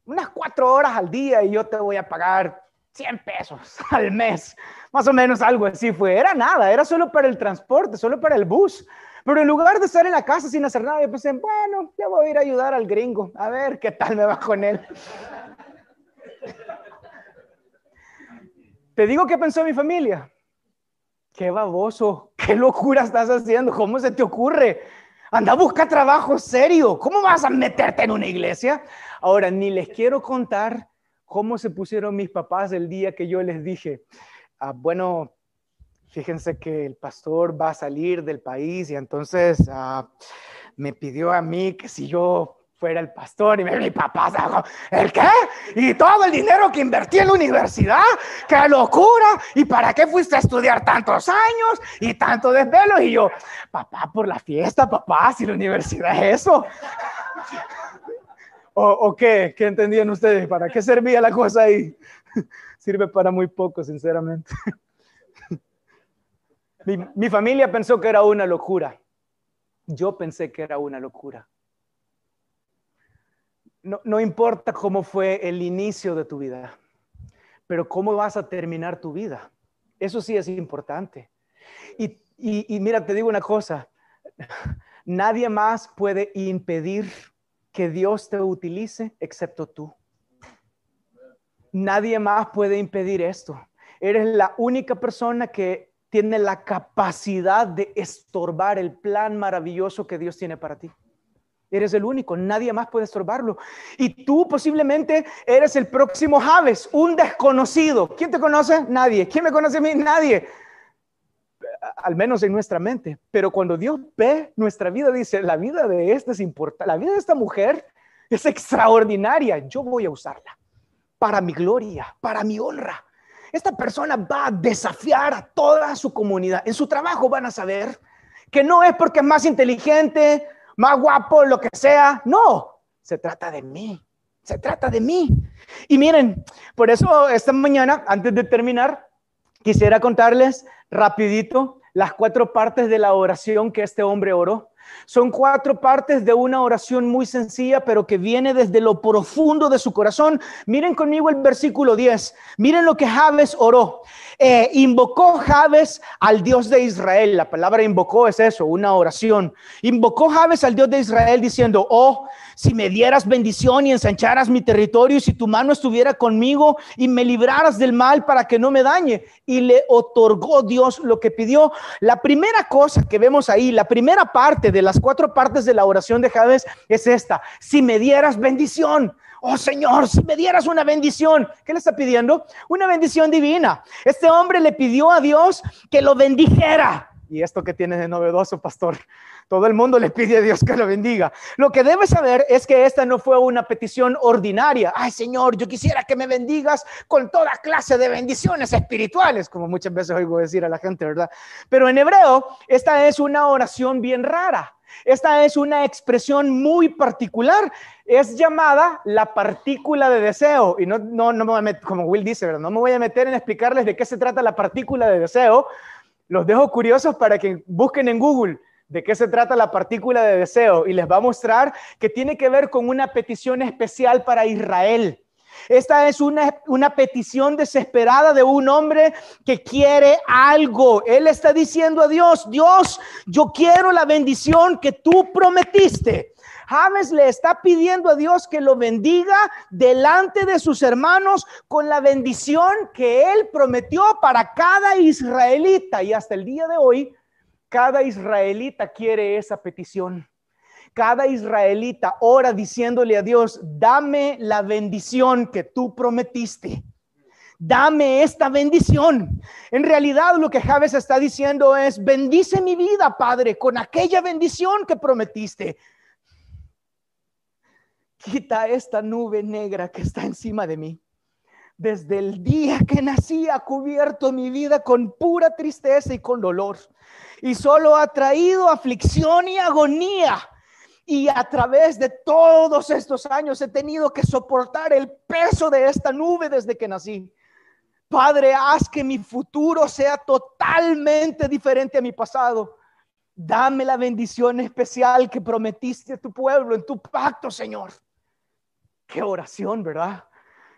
unas cuatro horas al día y yo te voy a pagar 100 pesos [laughs] al mes? Más o menos algo así fue. Era nada, era solo para el transporte, solo para el bus. Pero en lugar de estar en la casa sin hacer nada, yo pensé, bueno, ya voy a ir a ayudar al gringo, a ver qué tal me va con él. Te digo qué pensó mi familia. Qué baboso, qué locura estás haciendo, ¿cómo se te ocurre? Anda, busca trabajo serio. ¿Cómo vas a meterte en una iglesia? Ahora, ni les quiero contar cómo se pusieron mis papás el día que yo les dije, ah, bueno, fíjense que el pastor va a salir del país y entonces ah, me pidió a mí que si yo fuera el pastor y mi papá ¿el qué? ¿Y todo el dinero que invertí en la universidad? ¡Qué locura! ¿Y para qué fuiste a estudiar tantos años y tanto desvelo? Y yo, papá, por la fiesta, papá, si la universidad es eso. [laughs] ¿O, ¿O, qué? ¿Qué entendían ustedes? ¿Para qué servía la cosa ahí? [laughs] Sirve para muy poco, sinceramente. [laughs] Mi, familia pensó que era una locura. Yo pensé que era una locura. No, no, importa cómo fue el inicio de tu vida, pero cómo vas a terminar tu vida. Eso sí es importante. Y, y, mira, te digo una cosa, [laughs] nadie más puede impedir que Dios te utilice excepto tú. Nadie más puede impedir esto. Eres la única persona que tiene la capacidad de estorbar el plan maravilloso que Dios tiene para ti. Eres el único, nadie más puede estorbarlo. Y tú posiblemente eres el próximo Javes, un desconocido. ¿Quién te conoce? Nadie. ¿Quién me conoce a mí? Nadie. Al menos en nuestra mente. Pero cuando Dios ve nuestra vida, dice, la vida de esta es importante, la vida de esta mujer es extraordinaria. Yo voy a usarla para mi gloria, para mi honra. Esta persona va a desafiar a toda su comunidad. En su trabajo van a saber que no es porque es más inteligente, más guapo, lo que sea. No, se trata de mí. Se trata de mí. Y miren, por eso esta mañana, antes de terminar, quisiera contarles rapidito las cuatro partes de la oración que este hombre oró. Son cuatro partes de una oración muy sencilla, pero que viene desde lo profundo de su corazón. Miren conmigo el versículo 10. Miren lo que Javes oró. Eh, invocó Javes al Dios de Israel. La palabra invocó es eso, una oración. Invocó Javes al Dios de Israel diciendo, oh, si me dieras bendición y ensancharas mi territorio, y si tu mano estuviera conmigo y me libraras del mal para que no me dañe. Y le otorgó Dios lo que pidió. La primera cosa que vemos ahí, la primera parte de las cuatro partes de la oración de Javes es esta, si me dieras bendición. Oh Señor, si me dieras una bendición, ¿qué le está pidiendo? Una bendición divina. Este hombre le pidió a Dios que lo bendijera. ¿Y esto que tiene de novedoso, pastor? Todo el mundo le pide a Dios que lo bendiga. Lo que debe saber es que esta no fue una petición ordinaria. Ay, Señor, yo quisiera que me bendigas con toda clase de bendiciones espirituales, como muchas veces oigo decir a la gente, ¿verdad? Pero en hebreo, esta es una oración bien rara. Esta es una expresión muy particular. Es llamada la partícula de deseo. Y no, no, no me voy a meter, como Will dice, ¿verdad? no me voy a meter en explicarles de qué se trata la partícula de deseo. Los dejo curiosos para que busquen en Google de qué se trata la partícula de deseo y les va a mostrar que tiene que ver con una petición especial para Israel. Esta es una, una, petición desesperada de un hombre que quiere algo. Él está diciendo a Dios, Dios, yo quiero la bendición que tú prometiste. James le está pidiendo a Dios que lo bendiga delante de sus hermanos con la bendición que él prometió para cada israelita. Y hasta el día de hoy, cada israelita quiere esa petición. Cada israelita ora diciéndole a Dios, dame la bendición que tú prometiste. Dame esta bendición. En realidad lo que Javes está diciendo es, bendice mi vida, Padre, con aquella bendición que prometiste. Quita esta nube negra que está encima de mí. Desde el día que nací ha cubierto mi vida con pura tristeza y con dolor. Y solo ha traído aflicción y agonía. Y a través de todos estos años he tenido que soportar el peso de esta nube desde que nací. Padre, haz que mi futuro sea totalmente diferente a mi pasado. Dame la bendición especial que prometiste a tu pueblo en tu pacto, Señor. Qué oración, ¿verdad?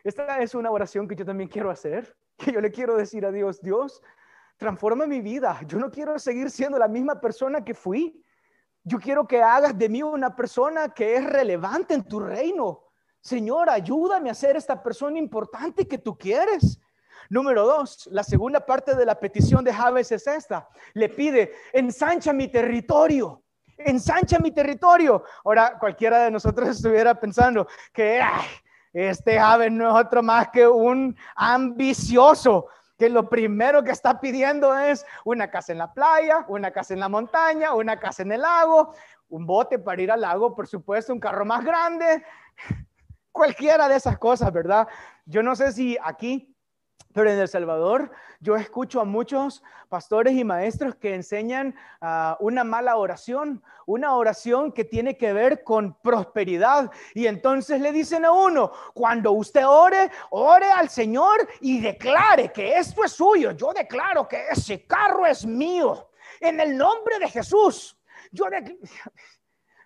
Esta es una oración que yo también quiero hacer, [laughs] que yo le quiero decir a Dios, Dios, transforma mi vida. Yo no quiero seguir siendo la misma persona que fui. Yo quiero que hagas de mí una persona que es relevante en tu reino. Señor, ayúdame a ser esta persona importante que tú quieres. Número dos, la segunda parte de la petición de Javes es esta. Le pide, ensancha mi territorio ensancha mi territorio. Ahora, cualquiera de nosotros [laughs] estuviera pensando que este ave no es otro más que un ambicioso, que lo primero que está pidiendo es una casa en la playa, una casa en la montaña, una casa en el lago, un bote para ir al lago, por supuesto, un carro más grande, [laughs] cualquiera de esas cosas, ¿verdad? Yo no sé si aquí pero en El Salvador yo escucho a muchos pastores y maestros que enseñan ah, una mala oración, una oración que tiene que ver con prosperidad. Y entonces le dicen a uno, cuando usted ore, ore al Señor y declare que esto es suyo. Yo declaro que ese carro es mío. En el nombre de Jesús. Yo,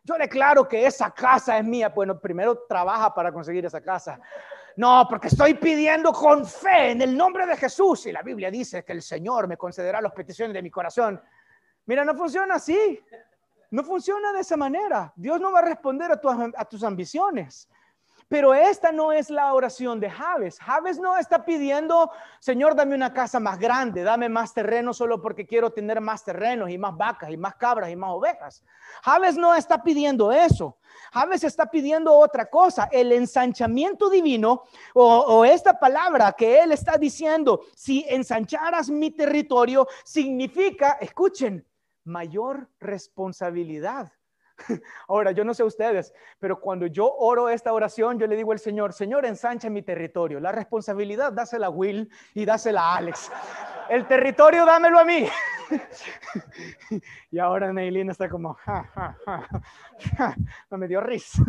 yo declaro que esa casa es mía. Bueno, primero trabaja para conseguir esa casa. No, porque estoy pidiendo con fe en el nombre de Jesús. Y la Biblia dice que el Señor me concederá las peticiones de mi corazón. Mira, no funciona así. No funciona de esa manera. Dios no va a responder a, tus ambiciones. Pero esta no es la oración de Javes. Javes no está pidiendo, Señor, dame una casa más grande, dame más terreno solo porque quiero tener más terrenos y más vacas y más cabras y más ovejas. Javes no está pidiendo eso. Javes está pidiendo otra cosa, el ensanchamiento divino o, o esta palabra que él está diciendo, si ensancharas mi territorio, significa, escuchen, mayor responsabilidad. [laughs] Ahora, yo no sé ustedes, pero cuando yo oro esta oración, yo le digo al Señor, Señor, ensancha mi territorio. La responsabilidad dásela a Will y dásela a Alex. El territorio dámelo a mí. [laughs] y ahora Neilin está como, no me dio risa.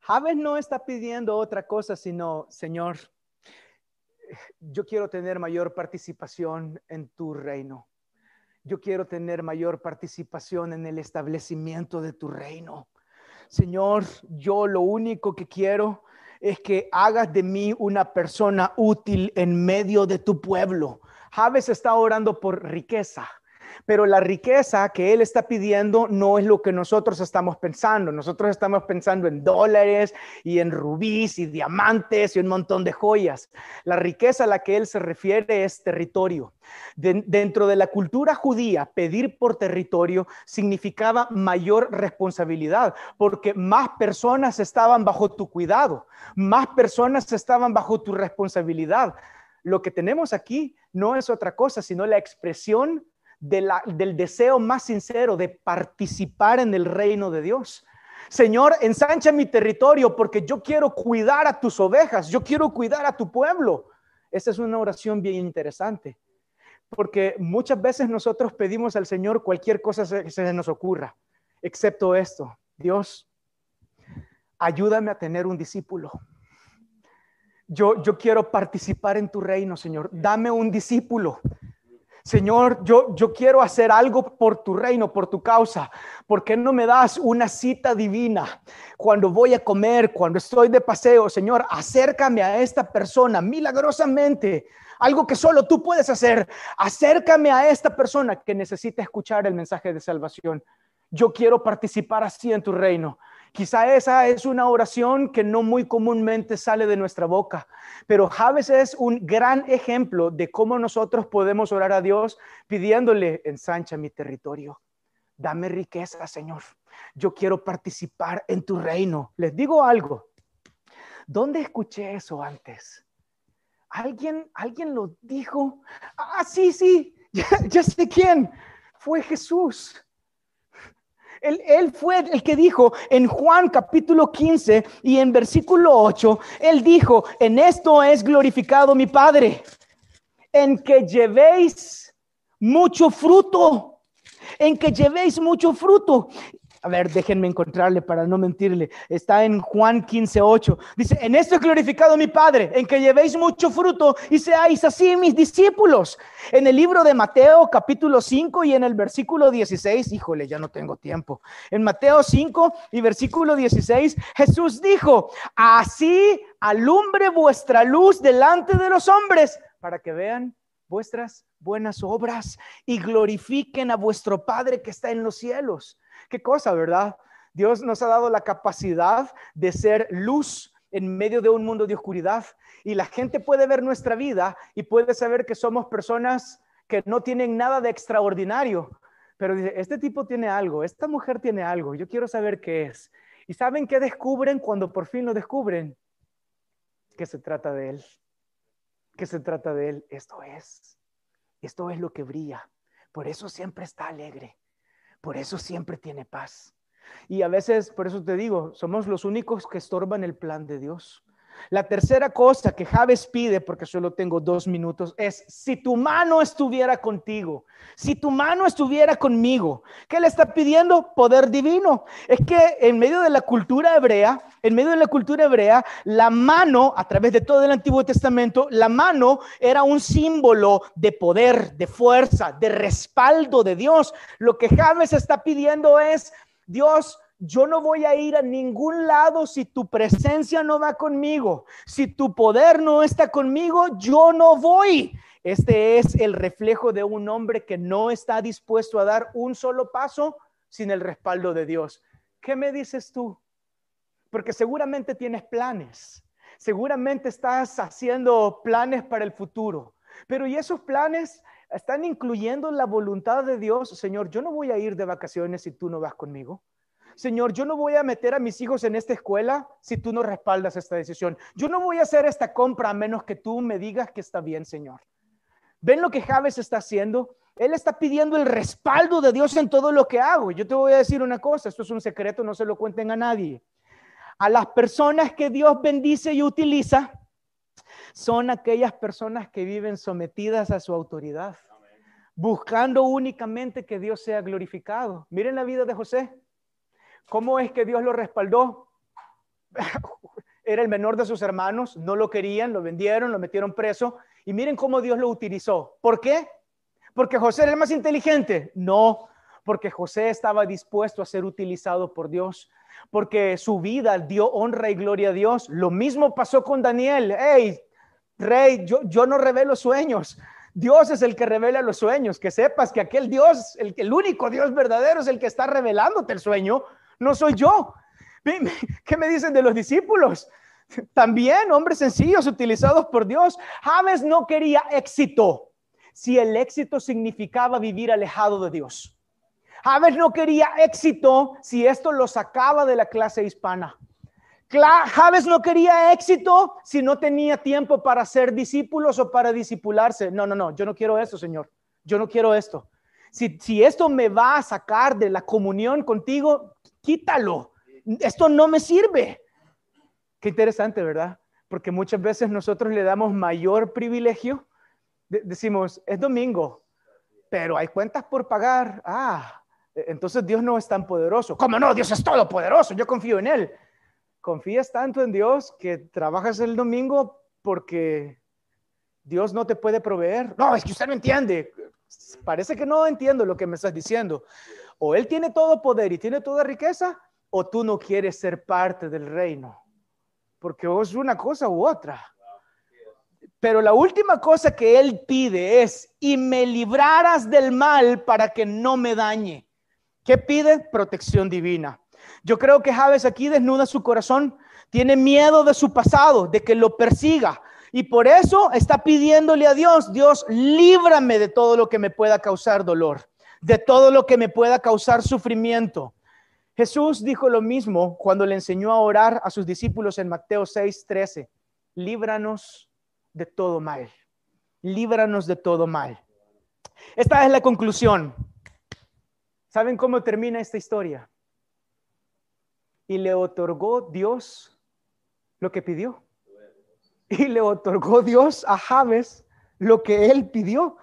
Javes no está pidiendo otra cosa, sino, Señor, yo quiero tener mayor participación en tu reino yo quiero tener mayor participación en el establecimiento de tu reino. Señor, yo lo único que quiero es que hagas de mí una persona útil en medio de tu pueblo. Javes está orando por riqueza pero la riqueza que Él está pidiendo no es lo que nosotros estamos pensando. Nosotros estamos pensando en dólares y en rubíes y diamantes y un montón de joyas. La riqueza a la que Él se refiere es territorio. dentro de la cultura judía, pedir por territorio significaba mayor responsabilidad, porque más personas estaban bajo tu cuidado, más personas estaban bajo tu responsabilidad. Lo que tenemos aquí no es otra cosa, sino la expresión del deseo más sincero de participar en el reino de Dios. Señor, ensancha mi territorio porque yo quiero cuidar a tus ovejas, yo quiero cuidar a tu pueblo. Esa es una oración bien interesante, porque muchas veces nosotros pedimos al Señor cualquier cosa que se nos ocurra, excepto esto. Dios, ayúdame a tener un discípulo. Yo, yo quiero participar en tu reino, Señor. Dame un discípulo. Señor, yo, yo quiero hacer algo por tu reino, por tu causa. ¿Por qué no me das una cita divina cuando voy a comer, cuando estoy de paseo? Señor, acércame a esta persona milagrosamente. Algo que solo tú puedes hacer. Acércame a esta persona que necesita escuchar el mensaje de salvación. Yo quiero participar así en tu reino. Quizá esa es una oración que no muy comúnmente sale de nuestra boca, pero Javes es un gran ejemplo de cómo nosotros podemos orar a Dios pidiéndole, ensancha mi territorio, dame riqueza, Señor. Yo quiero participar en tu reino. Les digo algo, ¿dónde escuché eso antes? ¿Alguien, alguien lo dijo? Ah, sí, sí, [laughs] ya sé quién. Fue Jesús. Él, fue el que dijo en Juan capítulo 15 y en versículo 8, él dijo, en esto es glorificado mi Padre, en que llevéis mucho fruto, en que llevéis mucho fruto. A ver, déjenme encontrarle para no mentirle. Está en Juan 15, 8. Dice, en esto es glorificado mi Padre, en que llevéis mucho fruto y seáis así mis discípulos. En el libro de Mateo capítulo 5 y en el versículo 16, híjole, ya no tengo tiempo. En Mateo 5 y versículo 16, Jesús dijo, así alumbre vuestra luz delante de los hombres para que vean vuestras buenas obras y glorifiquen a vuestro Padre que está en los cielos. Qué cosa, ¿verdad? Dios nos ha dado la capacidad de ser luz en medio de un mundo de oscuridad. Y la gente puede ver nuestra vida y puede saber que somos personas que no tienen nada de extraordinario. Pero dice, este tipo tiene algo, esta mujer tiene algo, yo quiero saber qué es. ¿Y saben qué descubren cuando por fin lo descubren? Que se trata de Él. Que se trata de Él. Esto es. Esto es lo que brilla. Por eso siempre está alegre. Por eso siempre tiene paz. Y a veces, por eso te digo, somos los únicos que estorban el plan de Dios. La tercera cosa que Javes pide, porque solo tengo dos minutos, es si tu mano estuviera contigo, si tu mano estuviera conmigo, ¿qué le está pidiendo? Poder divino. Es que en medio de la cultura hebrea, en medio de la cultura hebrea, la mano, a través de todo el Antiguo Testamento, la mano era un símbolo de poder, de fuerza, de respaldo de Dios. Lo que Javes está pidiendo es, Dios, yo no voy a ir a ningún lado si tu presencia no va conmigo. Si tu poder no está conmigo, yo no voy. Este es el reflejo de un hombre que no está dispuesto a dar un solo paso sin el respaldo de Dios. ¿Qué me dices tú? Porque seguramente tienes planes. Seguramente estás haciendo planes para el futuro. Pero ¿y esos planes están incluyendo la voluntad de Dios? Señor, yo no voy a ir de vacaciones si tú no vas conmigo. Señor, yo no voy a meter a mis hijos en esta escuela si tú no respaldas esta decisión. Yo no voy a hacer esta compra a menos que tú me digas que está bien, Señor. ¿Ven lo que Javes está haciendo? Él está pidiendo el respaldo de Dios en todo lo que hago. Yo te voy a decir una cosa, esto es un secreto, no se lo cuenten a nadie. A las personas que Dios bendice y utiliza son aquellas personas que viven sometidas a su autoridad, buscando únicamente que Dios sea glorificado. Miren la vida de José. ¿Cómo es que Dios lo respaldó? [laughs] Era el menor de sus hermanos, no lo querían, lo vendieron, lo metieron preso. Y miren cómo Dios lo utilizó. ¿Por qué? porque José era el más inteligente. No, porque José estaba dispuesto a ser utilizado por Dios, porque su vida dio honra y gloria a Dios. Lo mismo pasó con Daniel. Hey, rey, yo, yo no revelo sueños. Dios es el que revela los sueños. Que sepas que aquel Dios, el, el único Dios verdadero es el que está revelándote el sueño, no soy yo. ¿Qué me dicen de los discípulos? También hombres sencillos utilizados por Dios. James no quería éxito si el éxito significaba vivir alejado de Dios. James no quería éxito si esto lo sacaba de la clase hispana. Javes no quería éxito si no tenía tiempo para ser discípulos o para discipularse. No, no, no, yo no quiero esto, Señor. Yo no quiero esto. Si, si esto me va a sacar de la comunión contigo, quítalo. Esto no me sirve. Qué interesante, ¿verdad? Porque muchas veces nosotros le damos mayor privilegio. decimos, es domingo, pero hay cuentas por pagar. Ah, e, entonces Dios no es tan poderoso. ¿Cómo no? Dios es todopoderoso. Yo confío en Él confías tanto en Dios que trabajas el domingo porque Dios no te puede proveer. No, es que usted no entiende. Parece que no entiendo lo que me estás diciendo. O Él tiene todo poder y tiene toda riqueza, o tú no quieres ser parte del reino. Porque es una cosa u otra. Pero la última cosa que Él pide es, y me libraras del mal para que no me dañe. ¿Qué pide? Protección divina. Yo creo que Javes aquí desnuda su corazón, tiene miedo de su pasado, de que lo persiga. Y por eso está pidiéndole a Dios, Dios, líbrame de todo lo que me pueda causar dolor, de todo lo que me pueda causar sufrimiento. Jesús dijo lo mismo cuando le enseñó a orar a sus discípulos en Mateo 6, 13. Líbranos de todo mal. Líbranos de todo mal. Esta es la conclusión. ¿Saben cómo termina esta historia? y le otorgó Dios lo que pidió. Y le otorgó Dios a Javes lo que él pidió.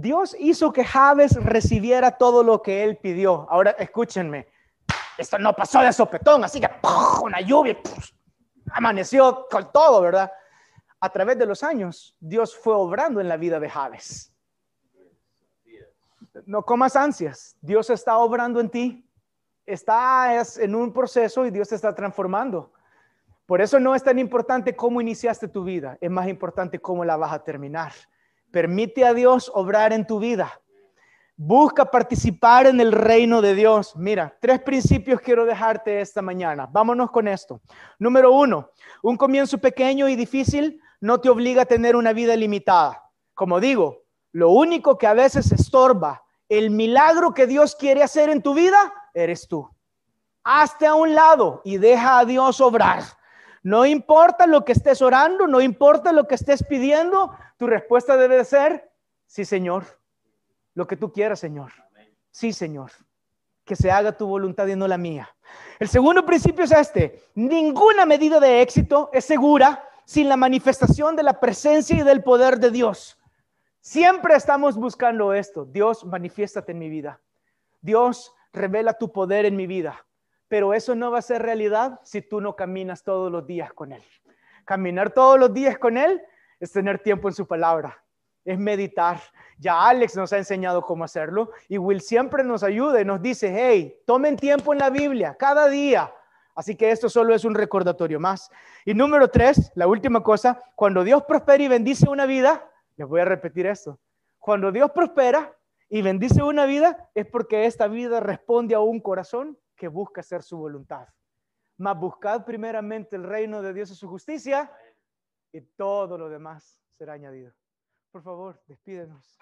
Dios hizo que Javes recibiera todo lo que él pidió. Ahora escúchenme, esto no pasó de sopetón, así que una lluvia, amaneció con todo, ¿verdad? A través de los años, Dios fue obrando en la vida de Javes. No comas ansias, Dios está obrando en ti estás en un proceso y Dios te está transformando. Por eso no es tan importante cómo iniciaste tu vida, es más importante cómo la vas a terminar. Permite a Dios obrar en tu vida. Busca participar en el reino de Dios. Mira, tres principios quiero dejarte esta mañana. Vámonos con esto. Número uno, un comienzo pequeño y difícil no te obliga a tener una vida limitada. Como digo, lo único que a veces estorba el milagro que Dios quiere hacer en tu vida eres tú. Hazte a un lado y deja a Dios obrar. No importa lo que estés orando, no importa lo que estés pidiendo, tu respuesta debe ser, sí, Señor. Lo que tú quieras, Señor. Sí, Señor. Que se haga tu voluntad y no la mía. El segundo principio es este. Ninguna medida de éxito es segura sin la manifestación de la presencia y del poder de Dios. Siempre estamos buscando esto. Dios, manifiéstate en mi vida. Dios, revela tu poder en mi vida. Pero eso no va a ser realidad si tú no caminas todos los días con Él. Caminar todos los días con Él es tener tiempo en su palabra, es meditar. Ya Alex nos ha enseñado cómo hacerlo y Will siempre nos ayuda y nos dice, hey, tomen tiempo en la Biblia cada día. Así que esto solo es un recordatorio más. Y número tres, la última cosa, cuando Dios prospera y bendice una vida, les voy a repetir esto, cuando Dios prospera y bendice una vida, es porque esta vida responde a un corazón que busca hacer su voluntad. Mas buscad primeramente el reino de Dios y su justicia y todo lo demás será añadido. Por favor, despídenos.